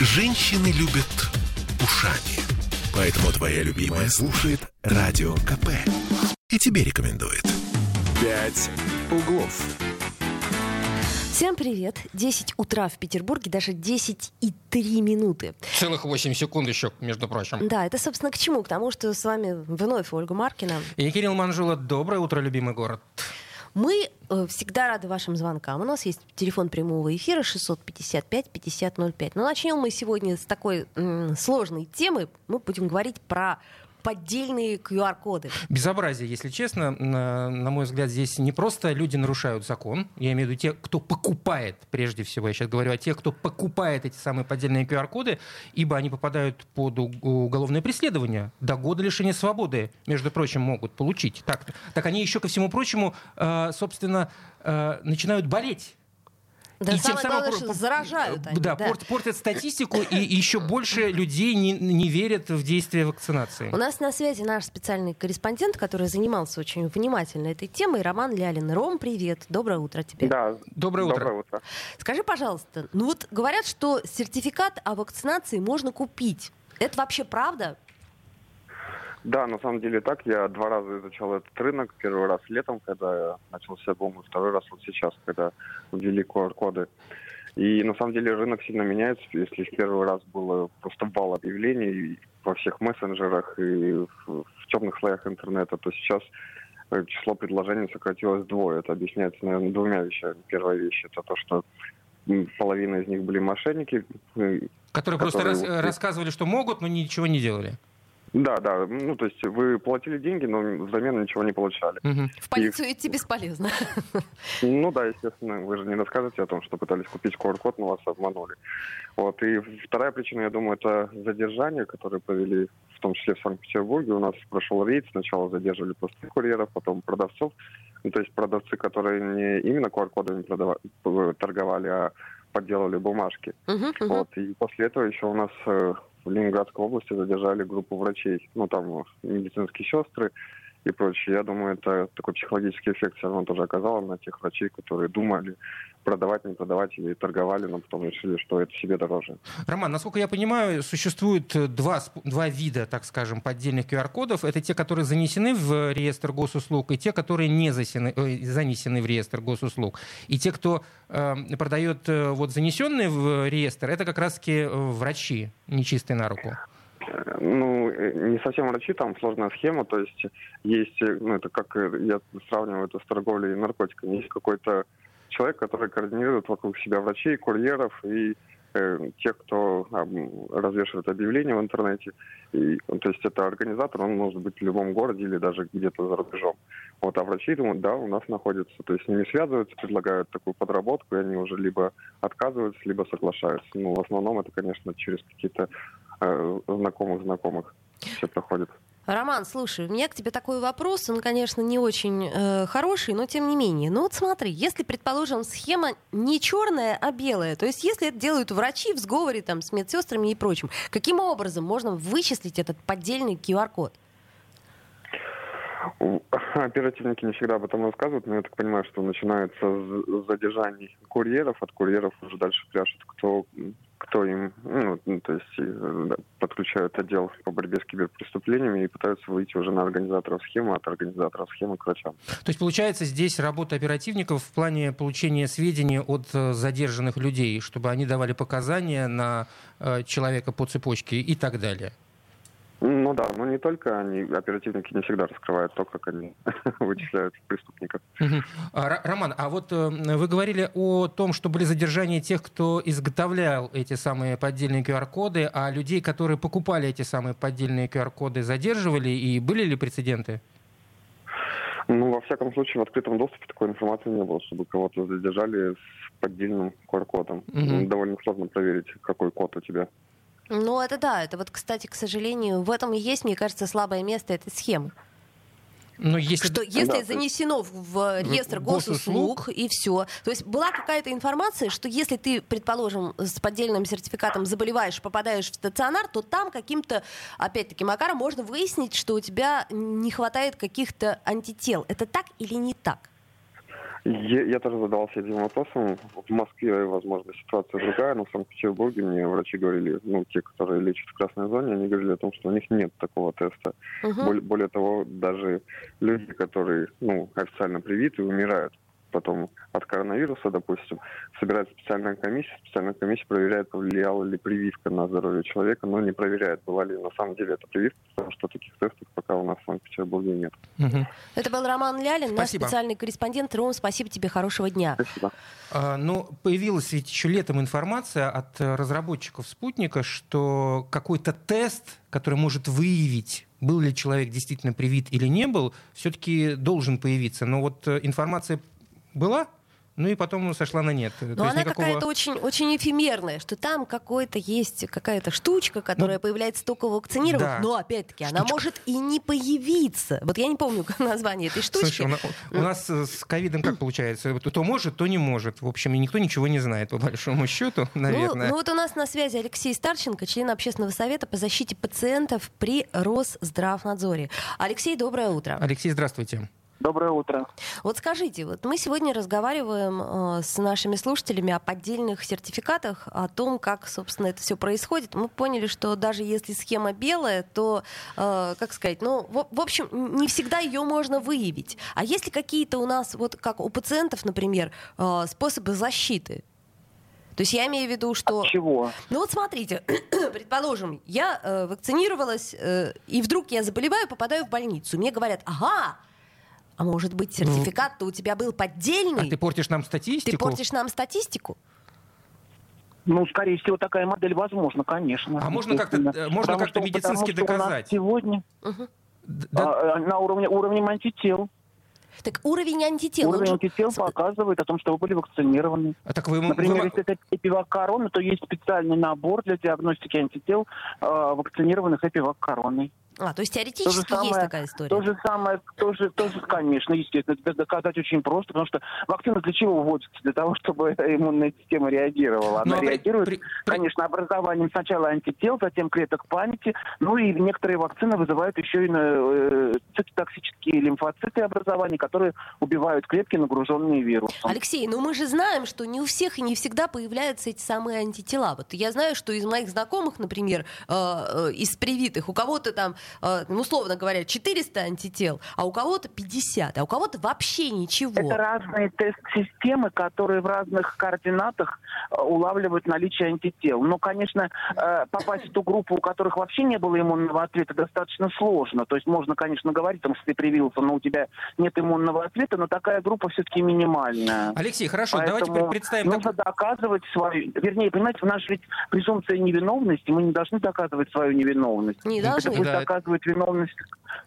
Женщины любят ушами. Поэтому твоя любимая слушает Радио КП. И тебе рекомендует. «Пять углов». Всем привет. 10 утра в Петербурге, даже 10 и 3 минуты. Целых 8 секунд еще, между прочим. Да, это, собственно, к чему? К тому, что с вами вновь Ольга Маркина. И Кирилл Манжула. Доброе утро, любимый город. Мы э, всегда рады вашим звонкам. У нас есть телефон прямого эфира 655-5005. Но начнем мы сегодня с такой сложной темы. Мы будем говорить про поддельные QR-коды. Безобразие, если честно. На, мой взгляд, здесь не просто люди нарушают закон. Я имею в виду те, кто покупает, прежде всего, я сейчас говорю о тех, кто покупает эти самые поддельные QR-коды, ибо они попадают под уголовное преследование. До года лишения свободы, между прочим, могут получить. Так, так они еще, ко всему прочему, э, собственно, э, начинают болеть да, и самое тем самым главное, что заражают они. Да, да. Портят, портят статистику, и еще больше людей не, не верят в действие вакцинации. У нас на связи наш специальный корреспондент, который занимался очень внимательно этой темой, Роман Лялин. Ром, привет, доброе утро тебе. Да, доброе утро. Доброе утро. Скажи, пожалуйста, ну вот говорят, что сертификат о вакцинации можно купить. Это вообще правда? Да, на самом деле так. Я два раза изучал этот рынок. Первый раз летом, когда начался бум, и второй раз вот сейчас, когда ввели QR-коды. И на самом деле рынок сильно меняется. Если в первый раз было просто вал объявлений во всех мессенджерах и в, в темных слоях интернета, то сейчас э, число предложений сократилось вдвое. Это объясняется, наверное, двумя вещами. Первая вещь это то, что половина из них были мошенники. Которые, которые просто рас, рассказывали, что могут, но ничего не делали. Да, да. Ну, то есть вы платили деньги, но взамен ничего не получали. Угу. В полицию и... идти бесполезно. Ну да, естественно. Вы же не расскажете о том, что пытались купить QR-код, но вас обманули. Вот. И вторая причина, я думаю, это задержание, которое провели в том числе в Санкт-Петербурге. У нас прошел рейд. Сначала задерживали просто курьеров, потом продавцов. Ну, то есть продавцы, которые не именно QR-кодами торговали, а подделали бумажки. Uh-huh, uh-huh. Вот. И после этого еще у нас э, в Ленинградской области задержали группу врачей, ну там медицинские сестры и прочее. Я думаю, это такой психологический эффект все равно тоже оказало на тех врачей, которые думали, продавать, не продавать или торговали, но потом решили, что это себе дороже. Роман, насколько я понимаю, существует два, два вида, так скажем, поддельных QR-кодов. Это те, которые занесены в реестр госуслуг, и те, которые не занесены, э, занесены в реестр госуслуг. И те, кто э, продает э, вот занесенные в реестр, это как раз-таки э, врачи, нечистые на руку. Ну, не совсем врачи, там сложная схема, то есть есть, ну, это как я сравниваю это с торговлей наркотиками, есть какой-то человек, который координирует вокруг себя врачей, курьеров и э, тех, кто э, развешивает объявления в интернете. И, ну, то есть это организатор, он может быть в любом городе или даже где-то за рубежом. Вот, а врачи, думают, да, у нас находятся. То есть с ними связываются, предлагают такую подработку, и они уже либо отказываются, либо соглашаются. Ну, в основном это, конечно, через какие-то э, знакомых знакомых все проходит. Роман, слушай, у меня к тебе такой вопрос, он, конечно, не очень э, хороший, но тем не менее. Ну вот смотри, если, предположим, схема не черная, а белая, то есть если это делают врачи в сговоре там, с медсестрами и прочим, каким образом можно вычислить этот поддельный QR-код? Оперативники не всегда об этом рассказывают, но я так понимаю, что начинается с задержаний курьеров, от курьеров уже дальше пляшут, кто кто им, ну, ну, то есть э, подключают отдел по борьбе с киберпреступлениями и пытаются выйти уже на организаторов схемы, от организаторов схемы к врачам. То есть, получается, здесь работа оперативников в плане получения сведений от э, задержанных людей, чтобы они давали показания на э, человека по цепочке и так далее? Ну да, но не только они, оперативники не всегда раскрывают то, как они вычисляют преступников. А, Роман, а вот э, вы говорили о том, что были задержания тех, кто изготовлял эти самые поддельные QR-коды, а людей, которые покупали эти самые поддельные QR-коды, задерживали, и были ли прецеденты? Ну, во всяком случае, в открытом доступе такой информации не было, чтобы кого-то задержали с поддельным QR-кодом. Угу. Довольно сложно проверить, какой код у тебя. Ну, это да. Это вот, кстати, к сожалению, в этом и есть, мне кажется, слабое место этой схемы. Но ну, если... Что если да, занесено в реестр госуслуг, госуслуг и все. То есть была какая-то информация, что если ты, предположим, с поддельным сертификатом заболеваешь, попадаешь в стационар, то там каким-то, опять-таки, макаром можно выяснить, что у тебя не хватает каких-то антител. Это так или не так? Я, я тоже задавался этим вопросом. В Москве, возможно, ситуация другая, но в Санкт-Петербурге мне врачи говорили, ну, те, которые лечат в красной зоне, они говорили о том, что у них нет такого теста. Угу. Более, более того, даже люди, которые, ну, официально привиты, умирают потом от коронавируса, допустим, собирается специальная комиссия, специальная комиссия проверяет, повлияла ли прививка на здоровье человека, но не проверяет, была ли на самом деле это прививка, потому что таких тестов пока у нас в Санкт-Петербурге нет. Угу. Это был Роман Лялин, спасибо. наш специальный корреспондент. Ром, спасибо тебе, хорошего дня. Спасибо. А, ну, появилась ведь еще летом информация от разработчиков спутника, что какой-то тест, который может выявить был ли человек действительно привит или не был, все-таки должен появиться. Но вот э, информация была, ну и потом сошла на нет. Но она никакого... какая-то очень, очень эфемерная, что там какой-то есть какая-то штучка, которая ну, появляется только у вакцинированных, да. но опять-таки штучка. она может и не появиться. Вот я не помню название этой штучки. Слушай, у, у нас с ковидом как получается? То может, то не может. В общем, и никто ничего не знает, по большому счету, ну, наверное. Ну, ну вот у нас на связи Алексей Старченко, член общественного совета по защите пациентов при Росздравнадзоре. Алексей, доброе утро. Алексей, здравствуйте. Доброе утро. Вот скажите, вот мы сегодня разговариваем э, с нашими слушателями о поддельных сертификатах, о том, как, собственно, это все происходит. Мы поняли, что даже если схема белая, то, э, как сказать, ну, в, в общем, не всегда ее можно выявить. А есть ли какие-то у нас, вот как у пациентов, например, э, способы защиты? То есть я имею в виду, что... От чего? Ну вот смотрите, предположим, я э, вакцинировалась, э, и вдруг я заболеваю, попадаю в больницу. Мне говорят, ага, а может быть, ну, сертификат-то у тебя был поддельный? А ты портишь нам статистику? Ты портишь нам статистику? Ну, скорее всего, такая модель возможна, конечно. А можно как-то э, можно как-то медицински потому, доказать? сегодня угу. да. а, на уровне уровне антител. Так уровень антител... Уровень антител показывает о том, что вы были вакцинированы. А так вы, Например, вы... если это эпивак короны, то есть специальный набор для диагностики антител э, вакцинированных эпивак короной. А, то есть теоретически то самое, есть такая история? То же самое, тоже, тоже, конечно, естественно, это доказать очень просто, потому что вакцина для чего вводится? Для того, чтобы иммунная система реагировала. Она ну, а реагирует, при, при... конечно, образованием сначала антител, затем клеток памяти, ну и некоторые вакцины вызывают еще и э, цитотоксические лимфоциты образования, которые убивают клетки, нагруженные вирусом. Алексей, ну мы же знаем, что не у всех и не всегда появляются эти самые антитела. Вот я знаю, что из моих знакомых, например, э, э, из привитых, у кого-то там условно говоря, 400 антител, а у кого-то 50, а у кого-то вообще ничего. Это разные тест-системы, которые в разных координатах э, улавливают наличие антител. Но, конечно, э, попасть в ту группу, у которых вообще не было иммунного ответа, достаточно сложно. То есть можно, конечно, говорить, что ты привился, но у тебя нет иммунного ответа, но такая группа все-таки минимальная. Алексей, хорошо, Поэтому давайте представим... Нужно как... доказывать свою... Вернее, понимаете, у нас ведь презумпция невиновности, мы не должны доказывать свою невиновность. Не должны. Это да, доказывать виновность.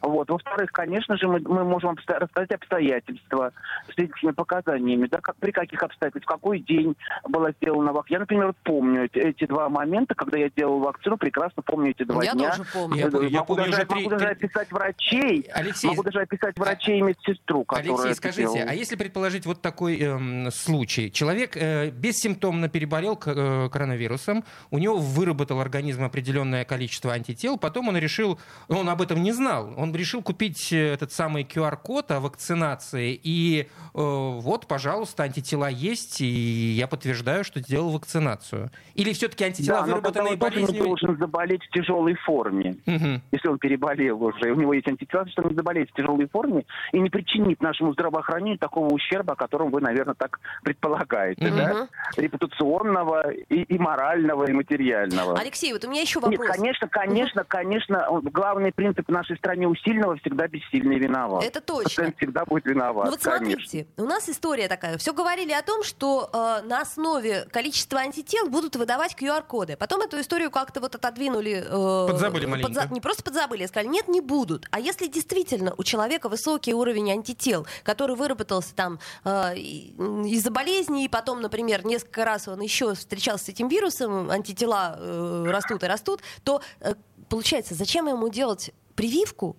Вот. Во-вторых, конечно же, мы, мы можем рассказать обстоятельства с свидетельскими показаниями, да, как, при каких обстоятельствах, в какой день была сделана вакцина. Я, например, помню эти, эти два момента, когда я делал вакцину, прекрасно помню эти два я дня. Тоже помню. Я, могу, я помню даже, уже могу даже описать врачей, Алексей, могу даже описать врачей и медсестру, Алексей, скажите, делала. а если предположить вот такой э, случай? Человек э, бессимптомно переболел э, коронавирусом, у него выработал организм определенное количество антител, потом он решил, он об этом не знал. Он решил купить э, этот самый QR-код о вакцинации, и э, вот, пожалуйста, антитела есть, и я подтверждаю, что сделал вакцинацию. Или все-таки антитела, да, выработанные болезнью... он должен заболеть в тяжелой форме, угу. если он переболел уже, у него есть антитела, что он не заболеет в тяжелой форме и не причинит нашему здравоохранению такого ущерба, о котором вы, наверное, так предполагаете, угу. да? Репутационного и, и морального, и материального. Алексей, вот у меня еще вопрос. Нет, конечно, конечно, конечно, главный принцип нашей стране у сильного всегда бессильный виноват. Это точно. Пациент всегда будет виноват. Ну вот конечно. смотрите, у нас история такая. Все говорили о том, что э, на основе количества антител будут выдавать QR-коды. Потом эту историю как-то вот отодвинули. Э, подзабыли маленько. Подза... Не просто подзабыли, а сказали, нет, не будут. А если действительно у человека высокий уровень антител, который выработался там э, из-за болезни, и потом, например, несколько раз он еще встречался с этим вирусом, антитела э, растут и растут, то э, получается, зачем ему делать прививку,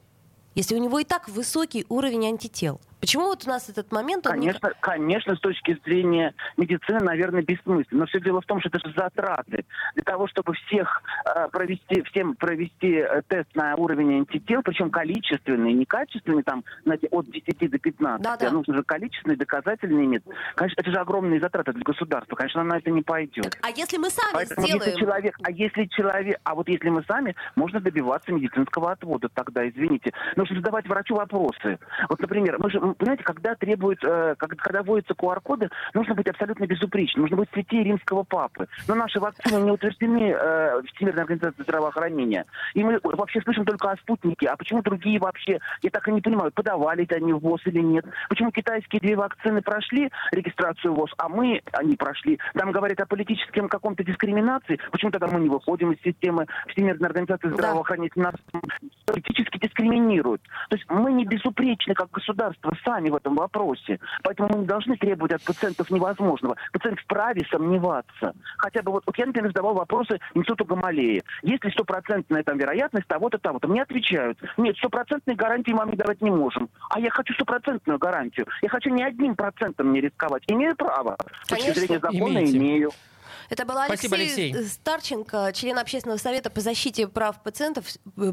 если у него и так высокий уровень антител? Почему вот у нас этот момент... Конечно, не... конечно, с точки зрения медицины, наверное, бессмысленно. Но все дело в том, что это же затраты. Для того, чтобы всех э, провести, всем провести э, тест на уровень антител, причем количественный, не качественный, там, знаете, от 10 до 15, да, да. а нужно же количественный, доказательный метод. Конечно, это же огромные затраты для государства. Конечно, на это не пойдет. А если мы сами Поэтому, сделаем... Если человек, а если человек... А вот если мы сами, можно добиваться медицинского отвода тогда, извините. Нужно задавать врачу вопросы. Вот, например, мы же, понимаете, когда требуют, э, когда вводятся QR-коды, нужно быть абсолютно безупречным. Нужно быть святее римского папы. Но наши вакцины не утверждены э, Всемирной организацией здравоохранения. И мы вообще слышим только о спутнике. А почему другие вообще, я так и не понимаю, подавали это они в ВОЗ или нет? Почему китайские две вакцины прошли регистрацию ВОЗ, а мы, они прошли? Там говорят о политическом каком-то дискриминации. Почему тогда мы не выходим из системы Всемирной организации здравоохранения? Нас политически дискриминируют. То есть мы не безупречны как государство сами в этом вопросе. Поэтому мы не должны требовать от пациентов невозможного. Пациент вправе сомневаться. Хотя бы вот, вот я, например, задавал вопросы институту Гамалеи. Есть ли стопроцентная там вероятность того-то, того-то? Мне отвечают, нет, стопроцентной гарантии мы давать не можем. А я хочу стопроцентную гарантию. Я хочу не одним процентом не рисковать. Имею право. С точки зрения закона имеете. имею. Это был Алексей, Спасибо, Алексей Старченко, член общественного совета по защите прав пациентов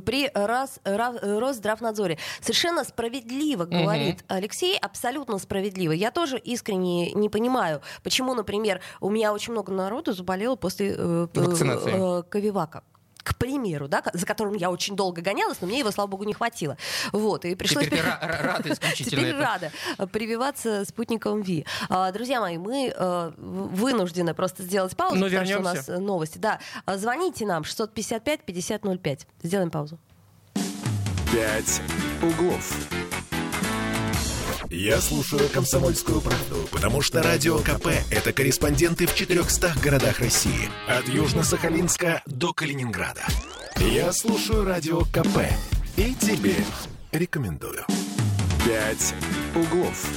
при Рос, Росздравнадзоре. Совершенно справедливо говорит угу. Алексей, абсолютно справедливо. Я тоже искренне не понимаю, почему, например, у меня очень много народу заболело после э, э, Ковивака к примеру, да, за которым я очень долго гонялась, но мне его, слава богу, не хватило. Вот, и пришлось... Теперь ты рада исключительно Теперь рада прививаться спутником Ви. А, друзья мои, мы э, вынуждены просто сделать паузу, но потому вернемся. что у нас новости. Да, а, звоните нам 655-5005. Сделаем паузу. «Пять углов». Я слушаю «Комсомольскую правду», потому что «Радио КП» — это корреспонденты в 400 городах России. От Южно-Сахалинска до Калининграда. Я слушаю «Радио КП» и тебе рекомендую. «Пять углов».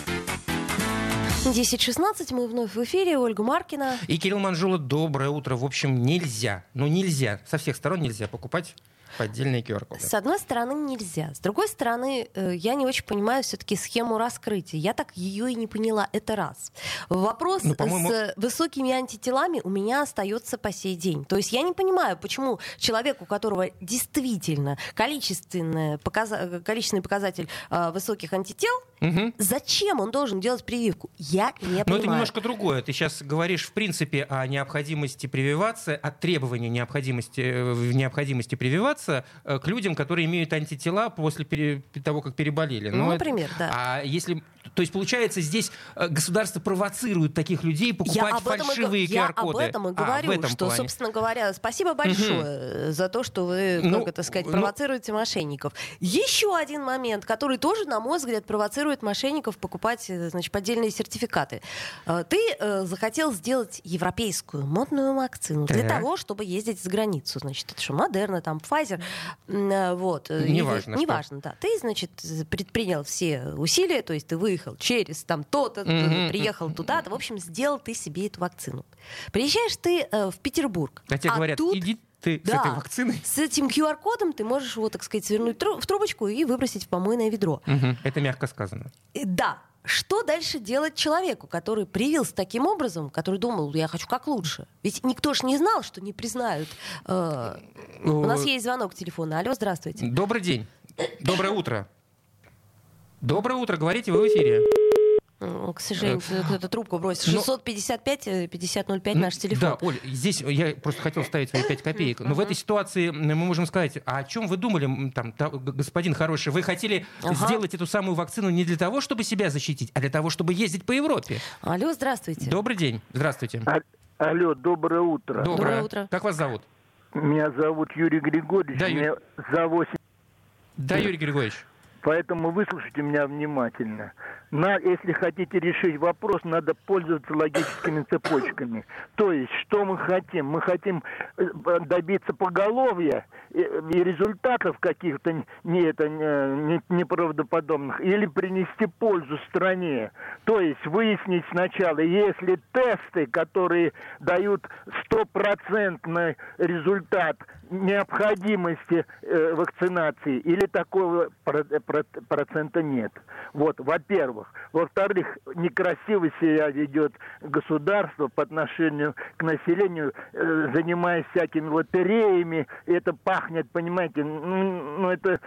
10.16, мы вновь в эфире, Ольга Маркина. И Кирилл Манжула, доброе утро. В общем, нельзя, ну нельзя, со всех сторон нельзя покупать Поддельные QR-коды. С одной стороны, нельзя. С другой стороны, э, я не очень понимаю все-таки схему раскрытия. Я так ее и не поняла. Это раз. Вопрос ну, с высокими антителами у меня остается по сей день. То есть я не понимаю, почему человек, у которого действительно количественный, показ... количественный показатель э, высоких антител, Угу. Зачем он должен делать прививку? Я не понимаю. Но это немножко другое. Ты сейчас говоришь, в принципе, о необходимости прививаться, о требовании необходимости, э, необходимости прививаться э, к людям, которые имеют антитела после пере, того, как переболели. Но ну, например, это, да. А если то есть, получается, здесь э, государство провоцирует таких людей покупать фальшивые QR-коды. Я об этом и говорю, а, этом что, плане. собственно говоря, спасибо большое угу. за то, что вы, ну, как это сказать, ну, провоцируете ну... мошенников. Еще один момент, который тоже, на мой взгляд, провоцирует мошенников покупать, э, значит, поддельные сертификаты. Ты э, захотел сделать европейскую модную вакцину так. для того, чтобы ездить за границу. Значит, это что, Модерна, там, Pfizer, вот. Неважно. Неважно, да. Ты, значит, предпринял все усилия, то есть ты выехал выехал через там то-то, mm-hmm. приехал туда-то. В общем, сделал ты себе эту вакцину. Приезжаешь ты э, в Петербург. А тебе а говорят, тут... иди ты да, с этой вакциной? С этим QR-кодом ты можешь его, так сказать, свернуть в трубочку и выбросить в помойное ведро. Угу, это мягко сказано. Э, да. Что дальше делать человеку, который привился таким образом, который думал, я хочу как лучше? Ведь никто ж не знал, что не признают. Э, у нас есть звонок телефона. Алло, здравствуйте. Добрый день. Доброе утро. Доброе утро, говорите, вы в эфире. К сожалению, э, кто-то трубку бросил. 655-5005 э, наш телефон. Да, Оль, здесь я просто хотел ставить свои 5 копеек. Но в этой ситуации мы можем сказать, а о чем вы думали, там, господин хороший? Вы хотели ага. сделать эту самую вакцину не для того, чтобы себя защитить, а для того, чтобы ездить по Европе. Алло, здравствуйте. Добрый день. Здравствуйте. А, алло, доброе утро. Доброе. доброе утро. Как вас зовут? Меня зовут Юрий Григорьевич. Да, Юрий. за 8... Да, Юрий Григорьевич. Поэтому выслушайте меня внимательно. На, если хотите решить вопрос, надо пользоваться логическими цепочками. То есть, что мы хотим? Мы хотим э, добиться поголовья и, и результатов каких-то не, это, не, неправдоподобных, или принести пользу стране. То есть, выяснить сначала, если тесты, которые дают стопроцентный результат необходимости э, вакцинации или такого процента нет. Вот, во-первых. Во-вторых, некрасиво себя ведет государство по отношению к населению, э, занимаясь всякими лотереями. Это пахнет, понимаете, ну, ну это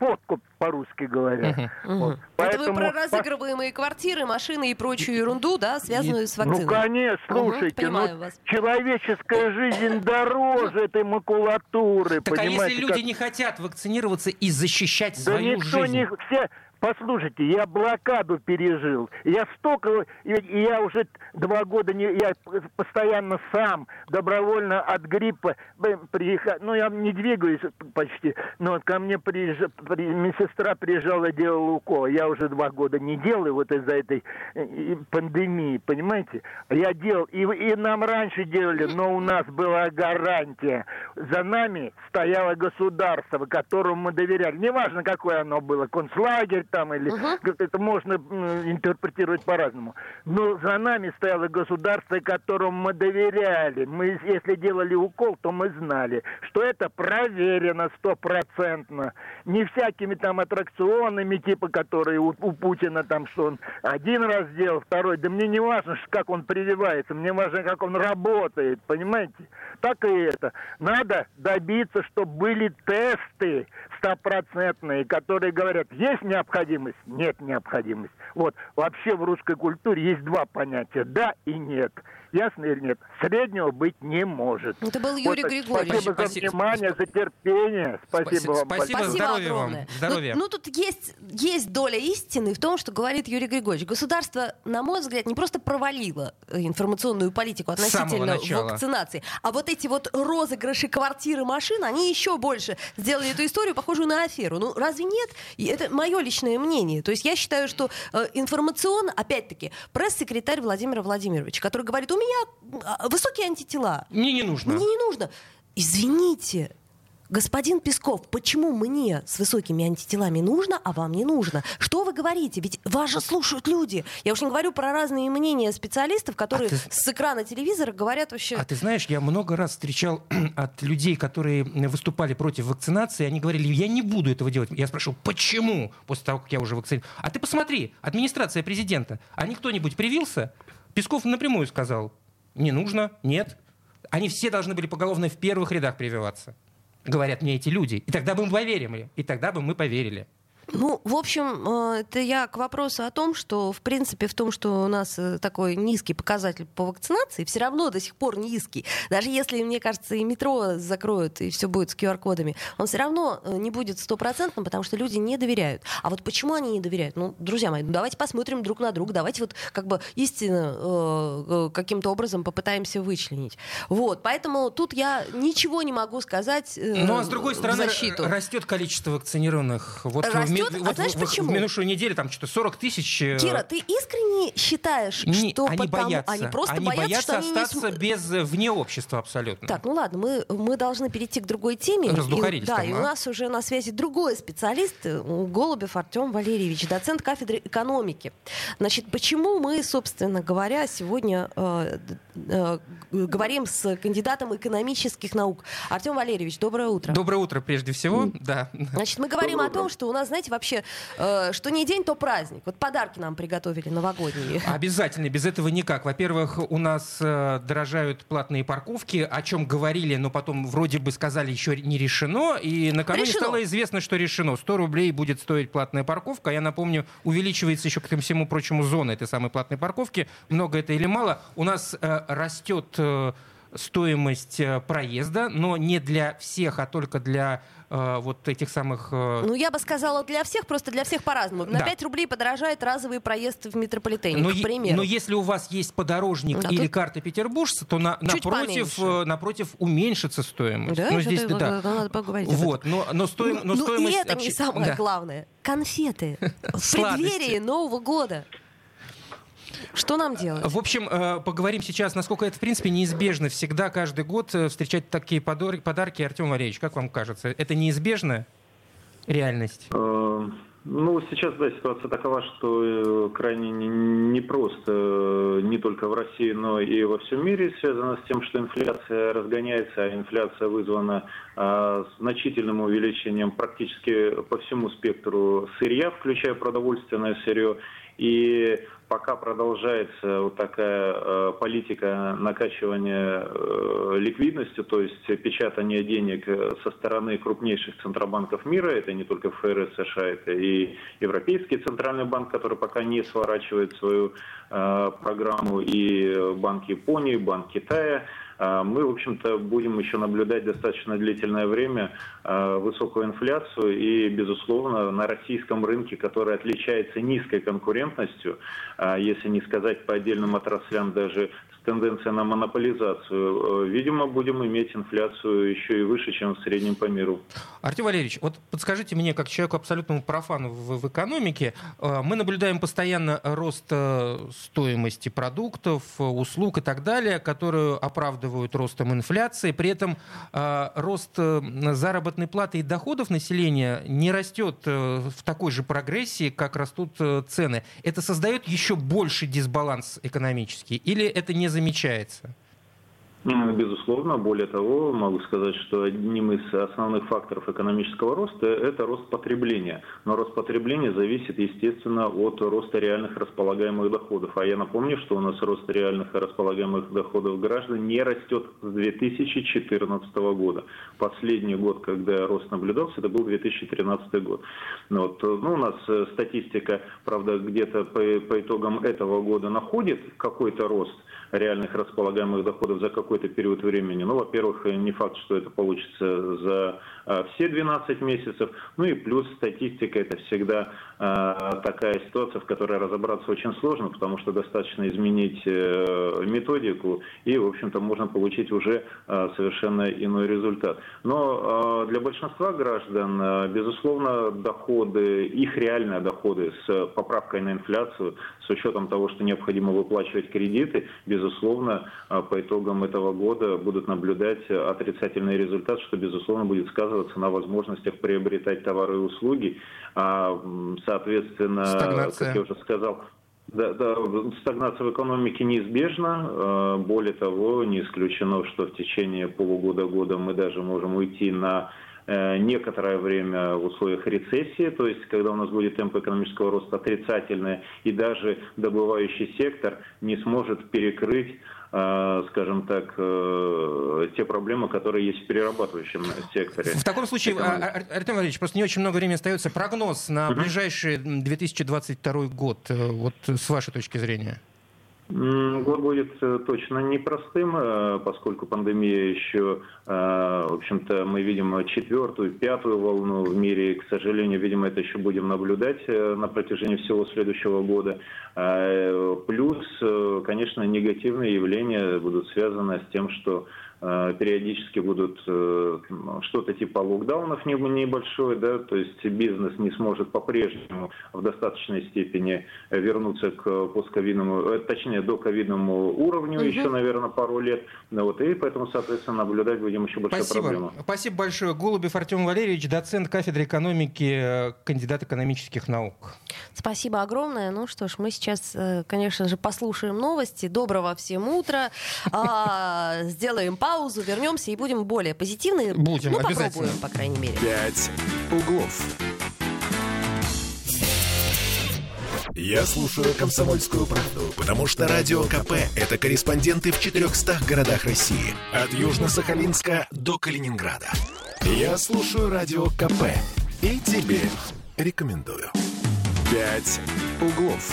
подкуп, по-русски говоря. Угу. Вот. Поэтому... Это вы про разыгрываемые квартиры, машины и прочую ерунду, да, связанную с вакциной? Ну, конечно, слушайте, угу, ну, вас. человеческая жизнь дороже этой макулатуры, так понимаете? а если люди как... не хотят вакцинироваться и защищать да свою никто жизнь? Не... Все, Послушайте, я блокаду пережил. Я столько, я уже два года, не, я постоянно сам добровольно от гриппа приехал. Ну, я не двигаюсь почти, но ко мне приезжала, при, медсестра приезжала, делала укол. Я уже два года не делаю вот из-за этой э, пандемии, понимаете? Я делал, и, и нам раньше делали, но у нас была гарантия. За нами стояло государство, которому мы доверяли. Неважно, какое оно было, концлагерь, там, или угу. это можно интерпретировать по-разному. Но за нами стояло государство, которому мы доверяли. Мы, если делали укол, то мы знали, что это проверено стопроцентно. Не всякими там аттракционами, типа, которые у, у Путина там, что он один раз сделал, второй. Да мне не важно, как он прививается, мне важно, как он работает, понимаете? Так и это. Надо добиться, чтобы были тесты стопроцентные, которые говорят, есть необходимость нет необходимости. Вот вообще в русской культуре есть два понятия: да и нет. Ясно или нет? Среднего быть не может. Это был Юрий вот, Григорьевич. Спасибо, спасибо за внимание, за терпение. Спасибо, спасибо вам. Спасибо, спасибо здоровья вам. Здоровья. Ну, ну, тут есть, есть доля истины в том, что говорит Юрий Григорьевич. Государство, на мой взгляд, не просто провалило информационную политику относительно вакцинации, а вот эти вот розыгрыши квартиры, машин, они еще больше сделали эту историю похожую на аферу. Ну, разве нет? И это мое личное мнение. То есть я считаю, что э, информационно, опять-таки, пресс-секретарь Владимира Владимировича, который говорит, у меня а, высокие антитела. Мне не нужно. Мне не нужно. Извините, Господин Песков, почему мне с высокими антителами нужно, а вам не нужно? Что вы говорите? Ведь вас же слушают люди. Я уж не говорю про разные мнения специалистов, которые а ты... с экрана телевизора говорят вообще... А ты знаешь, я много раз встречал от людей, которые выступали против вакцинации, они говорили, я не буду этого делать. Я спрашивал, почему? После того, как я уже вакцинирован. А ты посмотри, администрация президента, а не кто-нибудь привился? Песков напрямую сказал, не нужно, нет. Они все должны были поголовно в первых рядах прививаться говорят мне эти люди. И тогда бы мы поверили. И тогда бы мы поверили. Ну, в общем, э, это я к вопросу о том, что, в принципе, в том, что у нас э, такой низкий показатель по вакцинации, все равно до сих пор низкий. Даже если, мне кажется, и метро закроют, и все будет с QR-кодами, он все равно э, не будет стопроцентным, потому что люди не доверяют. А вот почему они не доверяют? Ну, друзья мои, ну, давайте посмотрим друг на друга, давайте вот как бы истинно э, каким-то образом попытаемся вычленить. Вот, поэтому тут я ничего не могу сказать э, Ну, а с другой стороны, растет количество вакцинированных. Вот растет растет. Вот, а знаешь вот, почему? В минувшую неделю там что-то 40 тысяч... Э, Кира, ты искренне считаешь, не, что они потому... боятся. Они просто они боятся, боятся что они остаться не... без, э, вне общества абсолютно. Так, ну ладно, мы, мы должны перейти к другой теме. Раздухарились и, Да, там, и а? у нас уже на связи другой специалист, э, Голубев Артем Валерьевич, доцент кафедры экономики. Значит, почему мы, собственно говоря, сегодня э, э, говорим с кандидатом экономических наук? Артем Валерьевич, доброе утро. Доброе утро, прежде всего, mm. да. Значит, мы говорим доброе о том, что у нас, знаете, вообще э, что не день, то праздник. Вот подарки нам приготовили новогодние. Обязательно, без этого никак. Во-первых, у нас э, дорожают платные парковки, о чем говорили, но потом вроде бы сказали еще не решено. И накануне решено. стало известно, что решено. 100 рублей будет стоить платная парковка. Я напомню, увеличивается еще к всему прочему зона этой самой платной парковки. Много это или мало. У нас э, растет... Э, стоимость э, проезда, но не для всех, а только для э, вот этих самых... Э... Ну, я бы сказала, для всех, просто для всех по-разному. На да. 5 рублей подорожает разовый проезд в метрополитене, но, к примеру. Но если у вас есть подорожник да, или тут... карта петербуржца, то на, напротив, э, напротив уменьшится стоимость. Да, ну, здесь, это, да. надо поговорить. Вот, но, но, стоим, но ну, стоимость... И это не самое да. главное. Конфеты в преддверии Нового года. Что нам делать? В общем, э, поговорим сейчас, насколько это, в принципе, неизбежно всегда, каждый год э, встречать такие подарки. Артем Валерьевич, как вам кажется, это неизбежная реальность? Э, Ну, сейчас, да, ситуация такова, что крайне непросто не, не только в России, но и во всем мире связано с тем, что инфляция разгоняется, а инфляция вызвана а, значительным увеличением практически по всему спектру сырья, включая продовольственное сырье. И пока продолжается вот такая э, политика накачивания э, ликвидностью, то есть печатания денег со стороны крупнейших центробанков мира, это не только ФРС США, это и Европейский центральный банк, который пока не сворачивает свою э, программу, и Банк Японии, Банк Китая, мы, в общем-то, будем еще наблюдать достаточно длительное время а, высокую инфляцию и, безусловно, на российском рынке, который отличается низкой конкурентностью, а, если не сказать по отдельным отраслям даже тенденция на монополизацию. Э, видимо, будем иметь инфляцию еще и выше, чем в среднем по миру. Артем Валерьевич, вот подскажите мне, как человеку абсолютному профану в, в экономике, э, мы наблюдаем постоянно рост э, стоимости продуктов, услуг и так далее, которые оправдывают ростом инфляции. При этом рост заработной платы и доходов населения не растет в такой же прогрессии, как растут цены. Это создает еще больше дисбаланс экономический? Или это не замечается? Безусловно, более того, могу сказать, что одним из основных факторов экономического роста – это рост потребления. Но рост потребления зависит, естественно, от роста реальных располагаемых доходов. А я напомню, что у нас рост реальных располагаемых доходов граждан не растет с 2014 года. Последний год, когда рост наблюдался, это был 2013 год. Вот. Ну, у нас э, статистика, правда, где-то по, по итогам этого года находит какой-то рост – реальных располагаемых доходов за какой-то период времени. Ну, во-первых, не факт, что это получится за все 12 месяцев. Ну и плюс статистика – это всегда а, такая ситуация, в которой разобраться очень сложно, потому что достаточно изменить э, методику, и, в общем-то, можно получить уже совершенно иной результат. Но для большинства граждан, безусловно, доходы, их реальные доходы с поправкой на инфляцию, с учетом того, что необходимо выплачивать кредиты, безусловно, по итогам этого года будут наблюдать отрицательный результат, что, безусловно, будет сказываться на возможностях приобретать товары и услуги. А, соответственно, Стагнация. как я уже сказал, да, да, стагнация в экономике неизбежна. А, более того, не исключено, что в течение полугода-года мы даже можем уйти на э, некоторое время в условиях рецессии, то есть когда у нас будет темп экономического роста отрицательный, и даже добывающий сектор не сможет перекрыть скажем так, э, те проблемы, которые есть в перерабатывающем секторе. В таком случае, Это... А, Артем Валерьевич, просто не очень много времени остается. Прогноз на ближайший 2022 год, э, вот с вашей точки зрения. Год будет э, точно непростым, э, поскольку пандемия еще, э, в общем-то, мы видим четвертую, пятую волну в мире. И, к сожалению, видимо, это еще будем наблюдать на протяжении всего следующего года. Плюс, конечно, негативные явления будут связаны с тем, что периодически будут э, что-то типа локдаунов небольшой, да, то есть бизнес не сможет по-прежнему в достаточной степени вернуться к постковидному, э, точнее до ковидному уровню угу. еще, наверное, пару лет, ну вот, и поэтому, соответственно, наблюдать будем еще большая Спасибо. проблема. Спасибо большое. Голубев Артем Валерьевич, доцент кафедры экономики, кандидат экономических наук. Спасибо огромное. Ну что ж, мы сейчас, конечно же, послушаем новости. Доброго всем утра. А, сделаем паузу паузу, вернемся и будем более позитивны. Будем, ну, попробуем, по крайней мере. Пять углов. Я слушаю «Комсомольскую правду», потому что «Радио КП» — это корреспонденты в 400 городах России. От Южно-Сахалинска до Калининграда. Я слушаю «Радио КП» и тебе рекомендую. «Пять углов».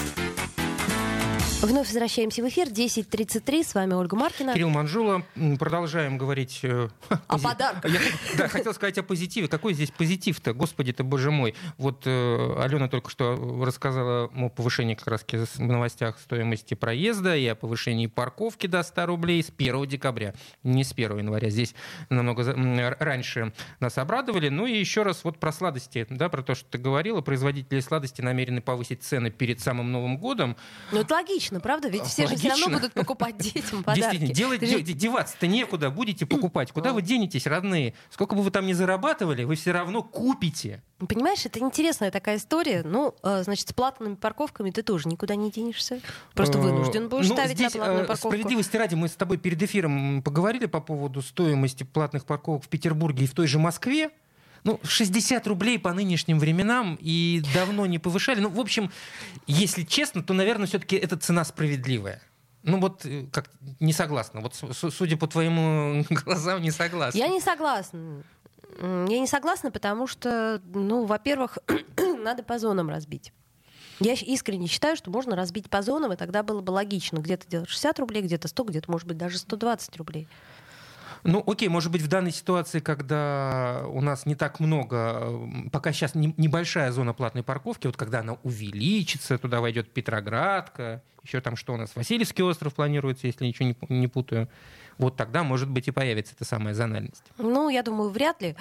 Вновь возвращаемся в эфир. 10.33. С вами Ольга Маркина. Кирилл Манжула. Продолжаем говорить... Э, о подарках. Я, да, хотел сказать о позитиве. Какой здесь позитив-то? Господи-то, боже мой. Вот э, Алена только что рассказала о повышении как раз в новостях стоимости проезда и о повышении парковки до 100 рублей с 1 декабря. Не с 1 января. Здесь намного раньше нас обрадовали. Ну и еще раз вот про сладости. Да, про то, что ты говорила. Производители сладости намерены повысить цены перед самым Новым годом. Ну это логично логично, правда? Ведь все логично. же все равно будут покупать детям подарки. Действительно, делать, же... деваться-то некуда, будете покупать. Куда вы денетесь, родные? Сколько бы вы там ни зарабатывали, вы все равно купите. Понимаешь, это интересная такая история. Ну, э, значит, с платными парковками ты тоже никуда не денешься. Просто э, вынужден будешь ну, ставить здесь, на платную парковку. Справедливости ради, мы с тобой перед эфиром поговорили по поводу стоимости платных парковок в Петербурге и в той же Москве. Ну, 60 рублей по нынешним временам и давно не повышали. Ну, в общем, если честно, то, наверное, все-таки эта цена справедливая. Ну вот э, как не согласна. Вот судя по твоим глазам, не согласна. Я не согласна. Я не согласна, потому что, ну, во-первых, надо по зонам разбить. Я искренне считаю, что можно разбить по зонам, и тогда было бы логично. Где-то делать 60 рублей, где-то 100, где-то, может быть, даже 120 рублей. Ну, окей, может быть, в данной ситуации, когда у нас не так много, пока сейчас не, небольшая зона платной парковки, вот когда она увеличится, туда войдет Петроградка, еще там что у нас, Васильевский остров планируется, если ничего не, не путаю, вот тогда, может быть, и появится эта самая зональность. Ну, я думаю, вряд ли.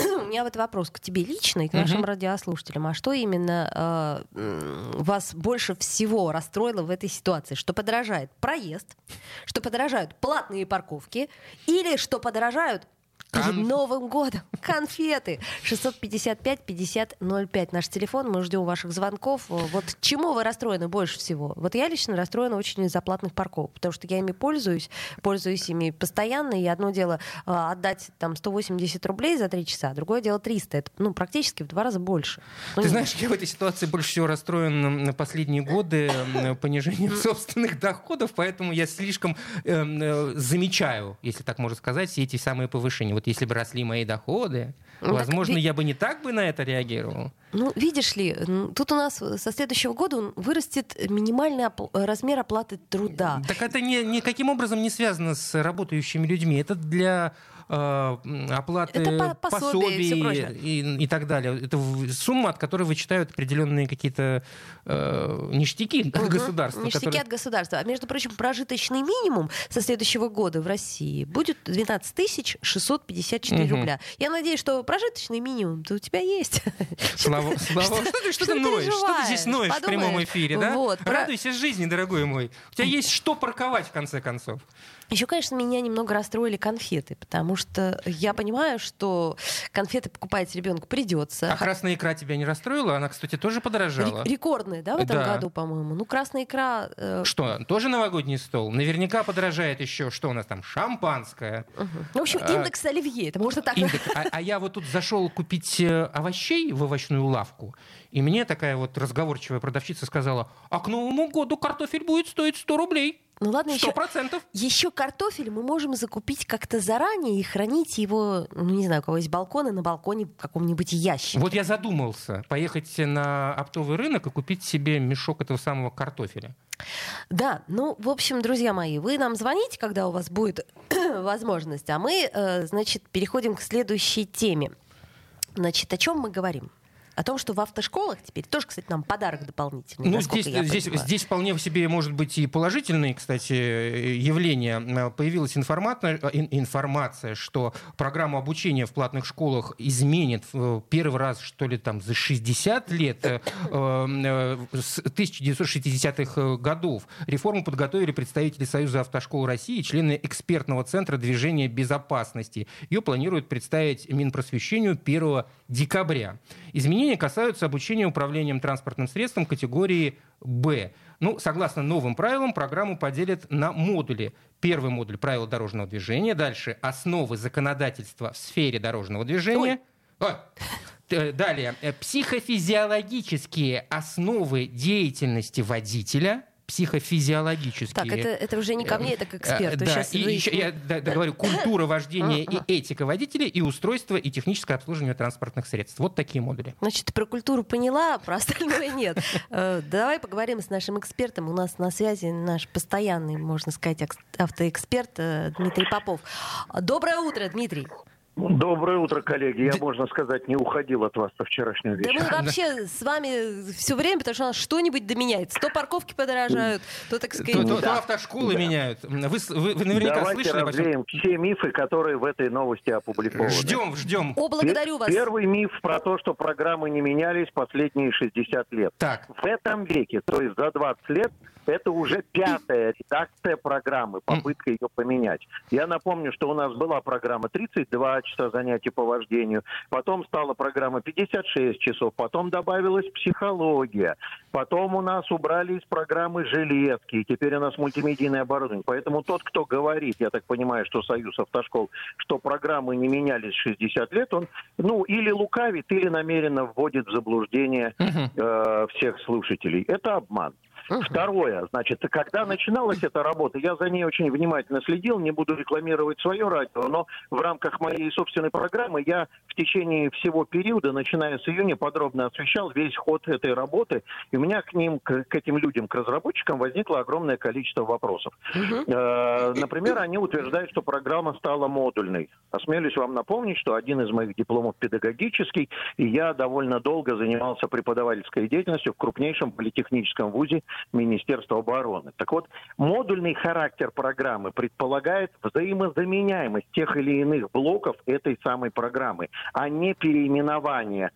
У меня вот вопрос к тебе лично и к нашим uh-huh. радиослушателям. А что именно э, вас больше всего расстроило в этой ситуации? Что подорожает проезд, что подорожают платные парковки или что подорожают Перед Новым годом. Конфеты. 655-5005. Наш телефон. Мы ждем ваших звонков. Вот чему вы расстроены больше всего? Вот я лично расстроена очень из-за платных парковок, потому что я ими пользуюсь, пользуюсь ими постоянно. И одно дело а, отдать там 180 рублей за три часа, другое дело 300. Это ну, практически в два раза больше. Ну, Ты знаешь, я в этой ситуации больше всего расстроен на последние годы понижением собственных доходов, поэтому я слишком э, э, замечаю, если так можно сказать, все эти самые повышения вот если бы росли мои доходы, ну, возможно, так... я бы не так бы на это реагировал. Ну, видишь ли, тут у нас со следующего года вырастет минимальный оп- размер оплаты труда. Так это ни, никаким образом не связано с работающими людьми. Это для Э, оплаты это пособий и, и так далее. Это сумма, от которой вычитают определенные какие-то э, ништяки угу. от государства. Ништяки которые... от государства. А между прочим, прожиточный минимум со следующего года в России будет 12 654 угу. рубля. Я надеюсь, что прожиточный минимум у тебя есть. Слава, Слава. Что ты, что ты ноешь? Что ты здесь ноешь в прямом эфире, да? Вот, Радуйся жизни, дорогой мой. У тебя есть что парковать, в конце концов. Еще, конечно, меня немного расстроили конфеты, потому что я понимаю, что конфеты покупать ребенку придется. А красная икра тебя не расстроила? Она, кстати, тоже подорожала. Рекордная, да, в этом да. году, по-моему. Ну, красная икра... Э... Что, тоже новогодний стол? Наверняка подорожает еще, что у нас там, шампанское. Угу. В общем, а, индекс оливье, это можно так... Индекс. А, а я вот тут зашел купить э, овощей в овощную лавку, и мне такая вот разговорчивая продавщица сказала, а к Новому году картофель будет стоить 100 рублей. Ну ладно, еще, еще картофель мы можем закупить как-то заранее и хранить его, ну не знаю, у кого есть балконы, на балконе в каком-нибудь ящике. Вот я задумался, поехать на оптовый рынок и купить себе мешок этого самого картофеля. Да, ну, в общем, друзья мои, вы нам звоните, когда у вас будет возможность, а мы, э, значит, переходим к следующей теме. Значит, о чем мы говорим? О том, что в автошколах теперь тоже, кстати, нам подарок дополнительный. Ну, здесь, здесь, здесь вполне в себе может быть и положительные, кстати, явления. Появилась информация, информация, что программу обучения в платных школах изменит первый раз, что ли, там за 60 лет, э, э, с 1960-х годов. Реформу подготовили представители Союза автошкол России, члены экспертного центра движения безопасности. Ее планируют представить Минпросвещению 1 декабря. Изменения касаются обучения управлением транспортным средством категории «Б». Ну, согласно новым правилам, программу поделят на модули. Первый модуль – правила дорожного движения. Дальше – основы законодательства в сфере дорожного движения. Ой. Далее – психофизиологические основы деятельности водителя – психофизиологические. Так, это, это уже не ко мне, это к эксперту. Да, Сейчас и вы... еще я да, да, говорю, культура вождения и этика водителя, и устройство и техническое обслуживание транспортных средств. Вот такие модули. Значит, про культуру поняла, про остальное нет. Э, давай поговорим с нашим экспертом. У нас на связи наш постоянный, можно сказать, автоэксперт э, Дмитрий Попов. Доброе утро, Дмитрий. Доброе утро, коллеги. Я, можно сказать, не уходил от вас со вчерашнего вечера. Да мы вообще с вами все время, потому что у нас что-нибудь доменяется. То парковки подорожают, то, так сказать... То, то, то автошколы да. меняют. Вы, вы, вы наверняка Давайте слышали... развеем все мифы, которые в этой новости опубликованы. Ждем, ждем. О, благодарю вас. Первый миф про то, что программы не менялись последние 60 лет. Так. В этом веке, то есть за 20 лет, Это уже пятая редакция программы, попытка ее поменять. Я напомню, что у нас была программа 32 часа занятий по вождению, потом стала программа 56 часов, потом добавилась психология, потом у нас убрали из программы железки, и теперь у нас мультимедийное оборудование. Поэтому тот, кто говорит, я так понимаю, что Союз автошкол, что программы не менялись 60 лет, он, ну, или лукавит, или намеренно вводит в заблуждение э, всех слушателей. Это обман. Второе, значит, когда начиналась эта работа, я за ней очень внимательно следил, не буду рекламировать свое радио, но в рамках моей собственной программы я в течение всего периода, начиная с июня, подробно освещал весь ход этой работы, и у меня к ним, к, к этим людям, к разработчикам возникло огромное количество вопросов. Э, например, они утверждают, что программа стала модульной. Осмелюсь вам напомнить, что один из моих дипломов педагогический, и я довольно долго занимался преподавательской деятельностью в крупнейшем политехническом вузе Министерства обороны. Так вот, модульный характер программы предполагает взаимозаменяемость тех или иных блоков этой самой программы, а не переименование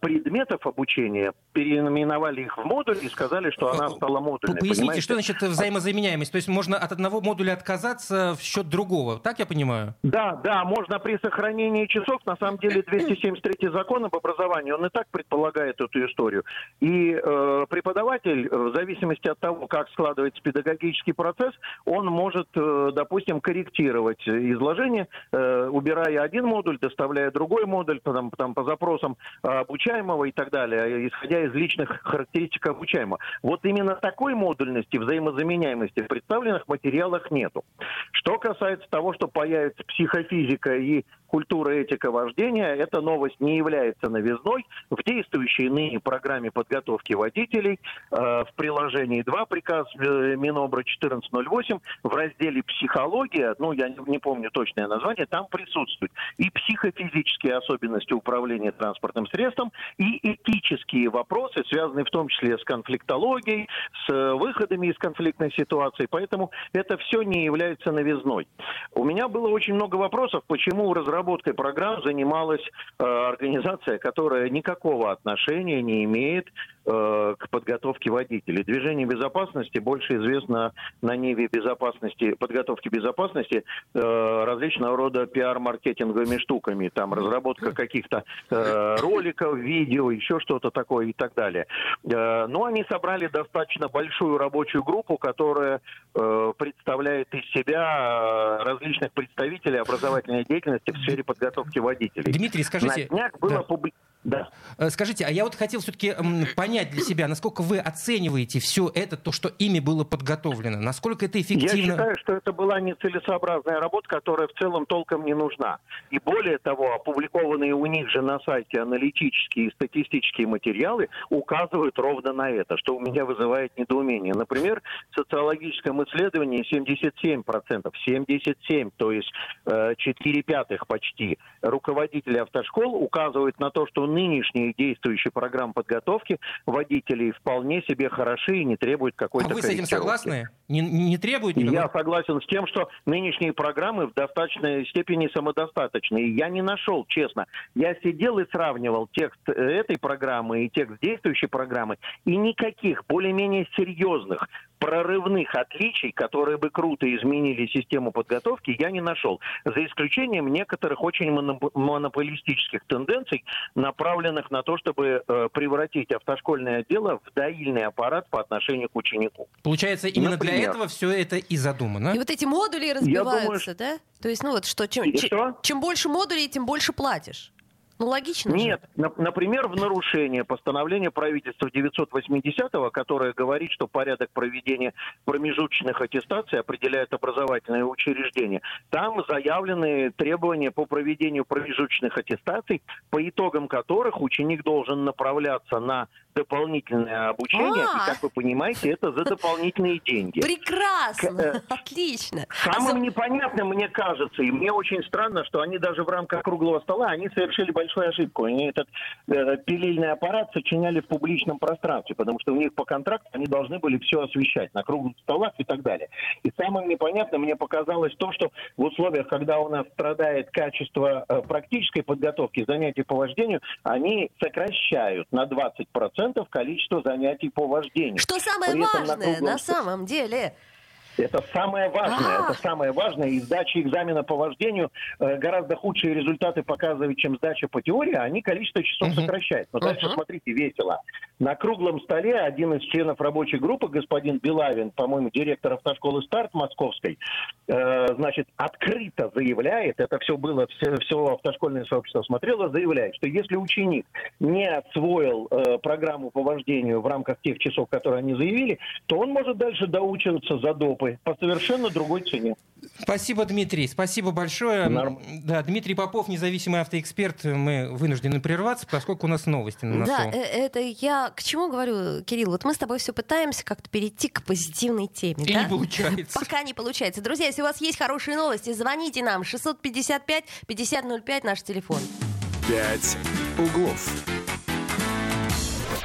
предметов обучения, переименовали их в модуль и сказали, что она стала модульной. Поясните, понимаете? что значит взаимозаменяемость? То есть можно от одного модуля отказаться в счет другого, так я понимаю? Да, да, можно при сохранении часов. На самом деле 273 закон об образовании, он и так предполагает эту историю. И э, преподаватель, в зависимости от того, как складывается педагогический процесс, он может, э, допустим, корректировать изложение, э, убирая один модуль, доставляя другой модуль, там, там по запросам обучаемого и так далее, исходя из личных характеристик обучаемого. Вот именно такой модульности, взаимозаменяемости в представленных материалах нету. Что касается того, что появится психофизика и культура этика вождения, эта новость не является новизной. В действующей ныне программе подготовки водителей э, в приложении 2 приказ э, Минобра 1408 в разделе «Психология», ну, я не, помню точное название, там присутствуют и психофизические особенности управления транспортным средством, и этические вопросы, связанные в том числе с конфликтологией, с э, выходами из конфликтной ситуации. Поэтому это все не является новизной. У меня было очень много вопросов, почему разработчики разработкой программ занималась э, организация, которая никакого отношения не имеет Э, к подготовке водителей. Движение безопасности больше известно на ниве безопасности, подготовки безопасности э, различного рода пиар-маркетинговыми штуками. Там разработка каких-то э, роликов, видео, еще что-то такое и так далее. Э, но они собрали достаточно большую рабочую группу, которая э, представляет из себя э, различных представителей образовательной деятельности в сфере подготовки водителей. Дмитрий, скажите... На днях было да. публиковано да. Э, скажите, а я вот хотел все-таки понять для себя, насколько вы оцениваете все это, то, что ими было подготовлено, насколько это эффективно? Я считаю, что это была нецелесообразная работа, которая в целом толком не нужна. И более того, опубликованные у них же на сайте аналитические и статистические материалы указывают ровно на это, что у меня вызывает недоумение. Например, в социологическом исследовании 77%, 77, то есть 4 э, пятых почти, руководители автошкол указывают на то, что нынешние действующие программы подготовки водителей вполне себе хороши и не требуют какой-то А вы с этим согласны? Не, не требуют никакой? Я согласен с тем, что нынешние программы в достаточной степени самодостаточны. И я не нашел, честно, я сидел и сравнивал текст этой программы и текст действующей программы, и никаких более-менее серьезных прорывных отличий, которые бы круто изменили систему подготовки, я не нашел. За исключением некоторых очень монополистических тенденций, направленных на то, чтобы э, превратить автошкольное дело в доильный аппарат по отношению к ученику. Получается, именно Например, для этого все это и задумано. И вот эти модули разбиваются, думаю, да? То есть, ну вот что, чем, чем, чем больше модулей, тем больше платишь. Ну, логично Нет. Же. Например, в нарушение постановления правительства 980-го, которое говорит, что порядок проведения промежуточных аттестаций определяет образовательное учреждение. Там заявлены требования по проведению промежуточных аттестаций, по итогам которых ученик должен направляться на дополнительное обучение, А-а-а. и, как вы понимаете, это за дополнительные деньги. Прекрасно, э, отлично. Самым непонятным, мне кажется, и мне очень странно, что они даже в рамках круглого стола, они совершили большую ошибку. Они этот э, пилильный аппарат сочиняли в публичном пространстве, потому что у них по контракту они должны были все освещать на круглых столах и так далее. И самым непонятным мне показалось то, что в условиях, когда у нас страдает качество э, практической подготовки занятий по вождению, они сокращают на 20% 10% количество занятий по вождению. Что самое важное на, на самом деле? Это самое важное. А-а-а. Это самое важное. И сдача экзамена по вождению э, гораздо худшие результаты показывает, чем сдача по теории. Они количество часов сокращают. Но дальше смотрите, весело. На круглом столе один из членов рабочей группы, господин Белавин, по-моему, директор автошколы «Старт» московской, э, значит, открыто заявляет, это все было, все, все автошкольное сообщество смотрело, заявляет, что если ученик не освоил э, программу по вождению в рамках тех часов, которые они заявили, то он может дальше доучиваться за доп Европы по совершенно другой цене. Спасибо, Дмитрий. Спасибо большое. Норм. Да, Дмитрий Попов, независимый автоэксперт. Мы вынуждены прерваться, поскольку у нас новости на носу. Да, э, это я к чему говорю, Кирилл? Вот мы с тобой все пытаемся как-то перейти к позитивной теме. И да? не получается. Пока не получается. Друзья, если у вас есть хорошие новости, звоните нам. 655-5005 наш телефон. «Пять углов».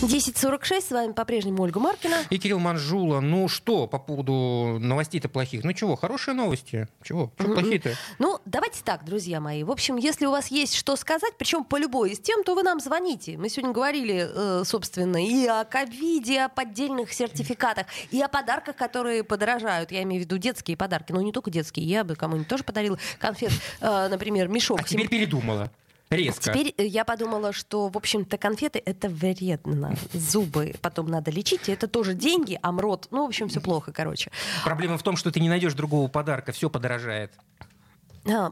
10.46, с вами по-прежнему Ольга Маркина. И Кирилл Манжула. Ну что по поводу новостей-то плохих? Ну чего, хорошие новости? Чего? Что плохие-то? Ну, давайте так, друзья мои. В общем, если у вас есть что сказать, причем по любой из тем, то вы нам звоните. Мы сегодня говорили, э, собственно, и о ковиде, и о поддельных сертификатах, и о подарках, которые подорожают. Я имею в виду детские подарки. Но не только детские. Я бы кому-нибудь тоже подарила конфет, э, например, мешок. А теперь передумала. Резко. Теперь э, я подумала, что, в общем-то, конфеты это вредно. Зубы потом надо лечить. Это тоже деньги, а мрот. Ну, в общем, все плохо, короче. Проблема в том, что ты не найдешь другого подарка, все подорожает.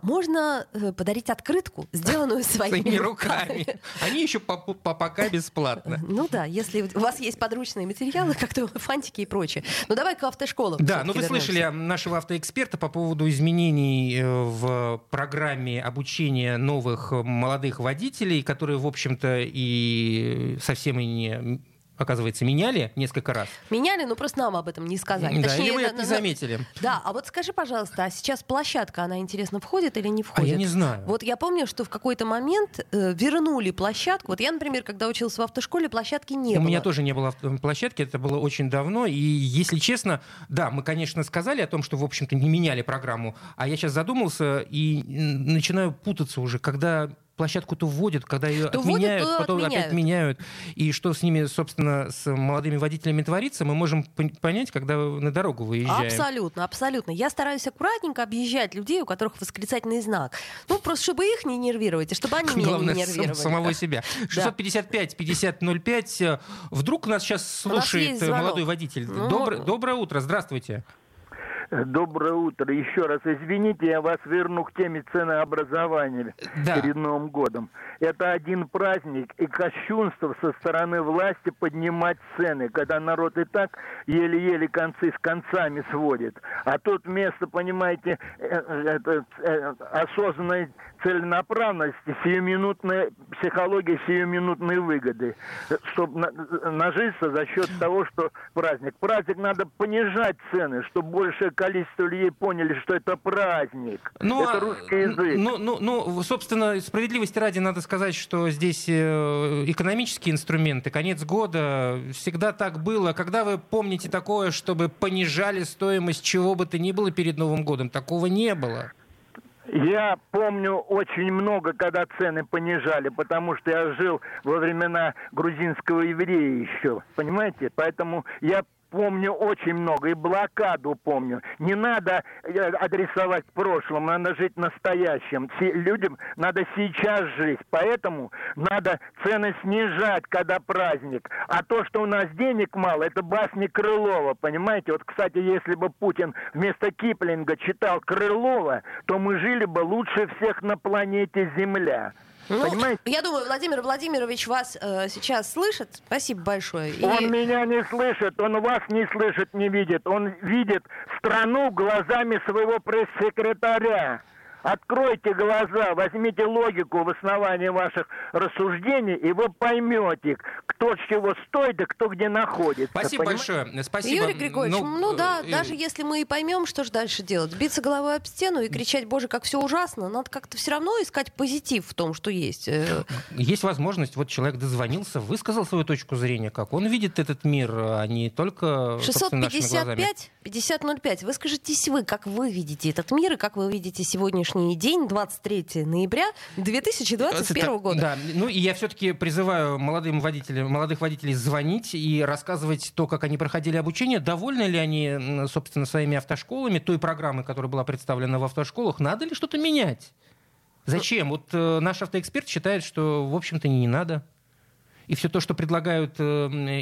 Можно э, подарить открытку, сделанную своими, руками. Они еще по, по, пока бесплатно. Ну да, если у вас есть подручные материалы, как-то фантики и прочее. Ну давай к автошколам. Да, ну вы слышали нашего автоэксперта по поводу изменений э, в программе обучения новых молодых водителей, которые, в общем-то, и совсем и не оказывается, меняли несколько раз. Меняли, но просто нам об этом не сказали. Да, Точнее, или мы это не заметили. Да, а вот скажи, пожалуйста, а сейчас площадка, она, интересно, входит или не входит? А я не знаю. Вот я помню, что в какой-то момент э, вернули площадку. Вот я, например, когда учился в автошколе, площадки не У было. У меня тоже не было площадки, это было очень давно. И, если честно, да, мы, конечно, сказали о том, что, в общем-то, не меняли программу, а я сейчас задумался и начинаю путаться уже, когда площадку-то вводят, когда ее то отменяют, вводят, потом отменяют. опять меняют. И что с ними, собственно, с молодыми водителями творится, мы можем понять, когда на дорогу выезжаем. Абсолютно, абсолютно. Я стараюсь аккуратненько объезжать людей, у которых восклицательный знак. Ну, просто чтобы их не нервировать, и чтобы они Главное, меня не нервировали. самого себя. 655-5005. Вдруг нас сейчас слушает молодой водитель. Ну... Доброе, доброе утро, здравствуйте. Доброе утро. Еще раз извините, я вас верну к теме ценообразования да. перед Новым годом. Это один праздник и кощунство со стороны власти поднимать цены, когда народ и так еле-еле концы с концами сводит. А тут вместо, понимаете, э, это, э, осознанной целенаправленности, сиюминутной психологии, сиюминутной выгоды, чтобы нажиться за счет того, что праздник. Праздник надо понижать цены, чтобы больше количество людей поняли, что это праздник. Ну, это а, русский язык. Ну, ну, ну, собственно, справедливости ради надо сказать, что здесь э, экономические инструменты, конец года, всегда так было. Когда вы помните такое, чтобы понижали стоимость чего бы то ни было перед Новым годом? Такого не было. Я помню очень много, когда цены понижали, потому что я жил во времена грузинского еврея еще, понимаете? Поэтому я помню очень много, и блокаду помню. Не надо э, адресовать прошлым, надо жить настоящим. Людям надо сейчас жить, поэтому надо цены снижать, когда праздник. А то, что у нас денег мало, это басни Крылова, понимаете? Вот, кстати, если бы Путин вместо Киплинга читал Крылова, то мы жили бы лучше всех на планете Земля. Ну, Понимаете? Я думаю, Владимир Владимирович вас э, сейчас слышит. Спасибо большое. Он И... меня не слышит, он вас не слышит, не видит. Он видит страну глазами своего пресс-секретаря. Откройте глаза, возьмите логику в основании ваших рассуждений, и вы поймете, кто с чего стоит, и кто где находится. Спасибо понимаете? большое. Спасибо. Юрий Григорьевич, ну, ну да, э... даже если мы и поймем, что же дальше делать, биться головой об стену и кричать, боже, как все ужасно, надо как-то все равно искать позитив в том, что есть. Э. Есть возможность, вот человек дозвонился, высказал свою точку зрения, как он видит этот мир, а не только 655 5005. Выскажитесь вы, как вы видите этот мир и как вы видите сегодняшний день, 23 ноября 2021 года. Да, ну и я все-таки призываю молодым водителям, молодых водителей звонить и рассказывать то, как они проходили обучение, довольны ли они, собственно, своими автошколами, той программы, которая была представлена в автошколах, надо ли что-то менять? Зачем? Вот э, наш автоэксперт считает, что, в общем-то, не надо. И все то, что предлагают э,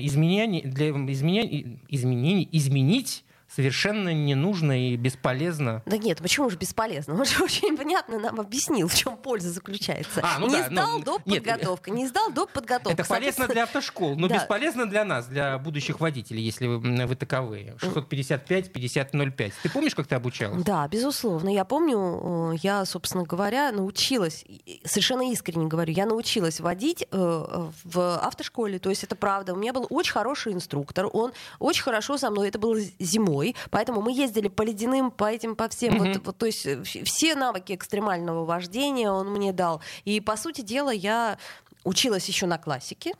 изменения, для изменения, изменений, изменить, совершенно не нужно и бесполезно. Да нет, почему же бесполезно? Он же очень понятно нам объяснил, в чем польза заключается. А, ну не да, сдал ну, доп. подготовка, не сдал доп. подготовка. Это полезно для автошкол, но да. бесполезно для нас, для будущих водителей, если вы, вы таковые. 655-5005. Ты помнишь, как ты обучалась? Да, безусловно. Я помню, э, я, собственно говоря, научилась, совершенно искренне говорю, я научилась водить э, в автошколе. То есть это правда. У меня был очень хороший инструктор. Он очень хорошо со мной, это было зимой зимой, поэтому мы ездили по ледяным, по этим, по всем, mm-hmm. вот, вот, то есть э, все навыки экстремального вождения он мне дал. И, по сути дела, я училась еще на классике,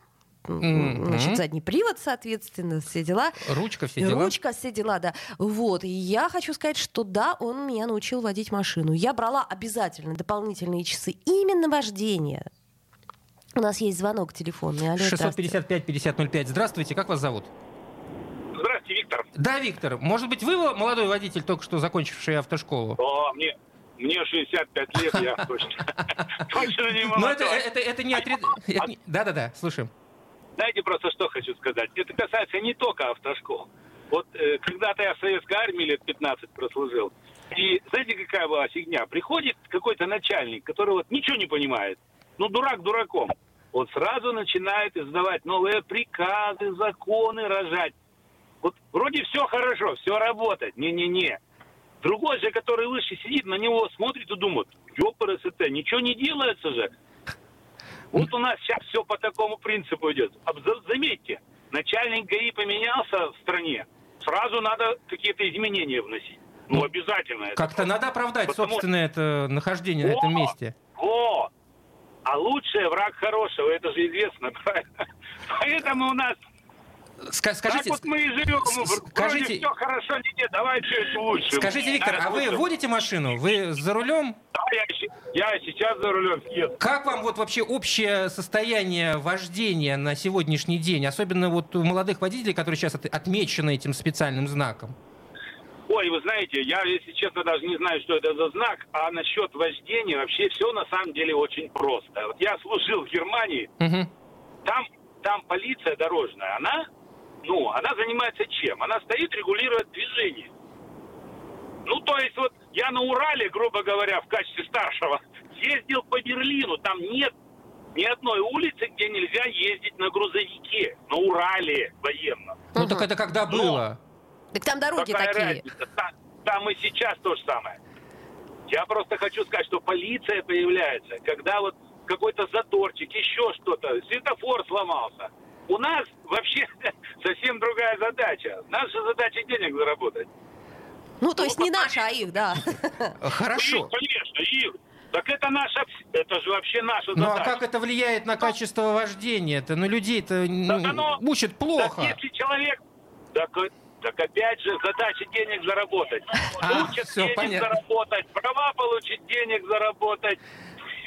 Mm-hmm. Значит, задний привод, соответственно, все дела. Ручка, все дела. Ручка, все дела, да. Вот. И я хочу сказать, что да, он меня научил водить машину. Я брала обязательно дополнительные часы именно вождения. У нас есть звонок телефонный. 655-5005. Здравствуйте, как вас зовут? Здравствуйте, Виктор. Да, Виктор. Может быть, вы молодой водитель, только что закончивший автошколу? О, мне, мне 65 лет, я точно, точно не молодой. Но это, это, это не отряд... Да-да-да, слушаем. Знаете, просто что хочу сказать. Это касается не только автошкол. Вот э, когда-то я в советской армии лет 15 прослужил. И знаете, какая была фигня? Приходит какой-то начальник, который вот ничего не понимает. Ну, дурак дураком. Он сразу начинает издавать новые приказы, законы рожать. Вот вроде все хорошо, все работает. Не-не-не. Другой же, который выше сидит, на него смотрит и думает, ёпрст, ничего не делается же. Вот у нас сейчас все по такому принципу идет. Заметьте, начальник ГАИ поменялся в стране, сразу надо какие-то изменения вносить. Ну, ну обязательно. Как-то надо оправдать Потому... собственное это нахождение о, на этом месте. О! А лучшее враг хорошего, это же известно, правильно? Поэтому у нас скажите, так вот мы и живем. Скажите, Вроде все хорошо, нет, давай чуть лучше. Скажите, Виктор, а вы водите машину? Вы за рулем? Да, я, я сейчас за рулем. Нет. Как вам вот вообще общее состояние вождения на сегодняшний день? Особенно вот у молодых водителей, которые сейчас отмечены этим специальным знаком. Ой, вы знаете, я, если честно, даже не знаю, что это за знак, а насчет вождения вообще все на самом деле очень просто. Вот я служил в Германии, угу. там, там полиция дорожная, она ну, она занимается чем? Она стоит, регулирует движение. Ну, то есть вот я на Урале, грубо говоря, в качестве старшего, ездил по Берлину, там нет ни одной улицы, где нельзя ездить на грузовике, на Урале военном. Ну, так это когда было? Так там дороги такие. Там, там и сейчас то же самое. Я просто хочу сказать, что полиция появляется, когда вот какой-то заторчик, еще что-то, светофор сломался – у нас вообще совсем другая задача. Наша задача денег заработать. Ну, то есть ну, не наша, а их, да. Хорошо. конечно, их. Так это наша, это же вообще наша задача. Ну а как это влияет на качество вождения-то? Ну людей-то ну, мучат плохо. Так если человек, так, так опять же задача денег заработать. А, Учат все, денег понятно. заработать, права получить денег заработать.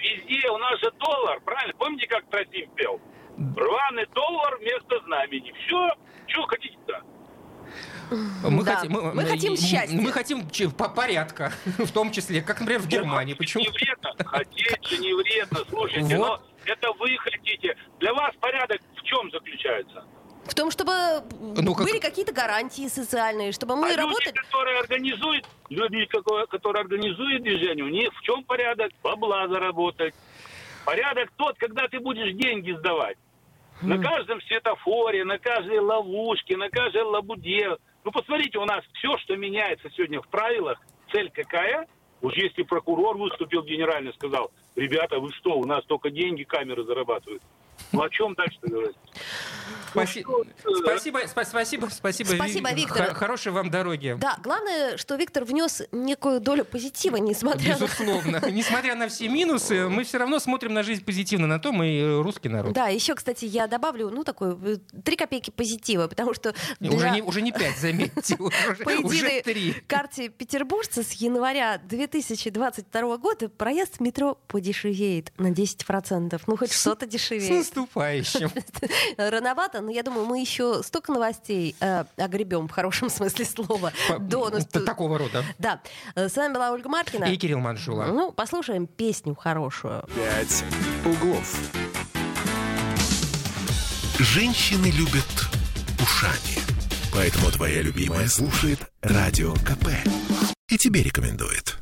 Везде у нас же доллар, правильно? Помните, как Трофим пел? Рваный доллар вместо знамени. Все, что хотите-то? Мы, да. хотим, мы, мы хотим счастья. Мы хотим по порядка, в том числе, как, например, в Германии. Почему? Не вредно, хотеть же не вредно, слушайте, вот. но это вы хотите. Для вас порядок в чем заключается? В том, чтобы ну, как... были какие-то гарантии социальные, чтобы мы а работали... люди, которые организуют, люди, которые организуют движение, у них в чем порядок? Бабла заработать. Порядок тот, когда ты будешь деньги сдавать. На каждом светофоре, на каждой ловушке, на каждой лабуде. Ну, посмотрите, у нас все, что меняется сегодня в правилах, цель какая? Вот если прокурор выступил генерально, сказал, ребята, вы что, у нас только деньги камеры зарабатывают. Ну о чем дальше говорить? Спасибо, ну, спасибо, спасибо, спасибо. Спасибо, Виктор. Хорошей вам дороги. Да, главное, что Виктор внес некую долю позитива, несмотря Безусловно. на... Несмотря на все минусы, мы все равно смотрим на жизнь позитивно, на то мы русский народ. Да, еще, кстати, я добавлю, ну, такой, э, три копейки позитива, потому что... Для... Уже, не, уже не пять, заметьте, По единой карте петербуржца с января 2022 года проезд в метро подешевеет на 10%. Ну, хоть что-то дешевеет. Наступающим. Рановато, но я думаю, мы еще столько новостей э, огребем в хорошем смысле слова. До наступ... Такого рода. Да. С вами была Ольга Маркина. И Кирилл Манжула. Ну, послушаем песню хорошую. Пять углов. Женщины любят ушами. Поэтому твоя любимая слушает Радио КП. И тебе рекомендует.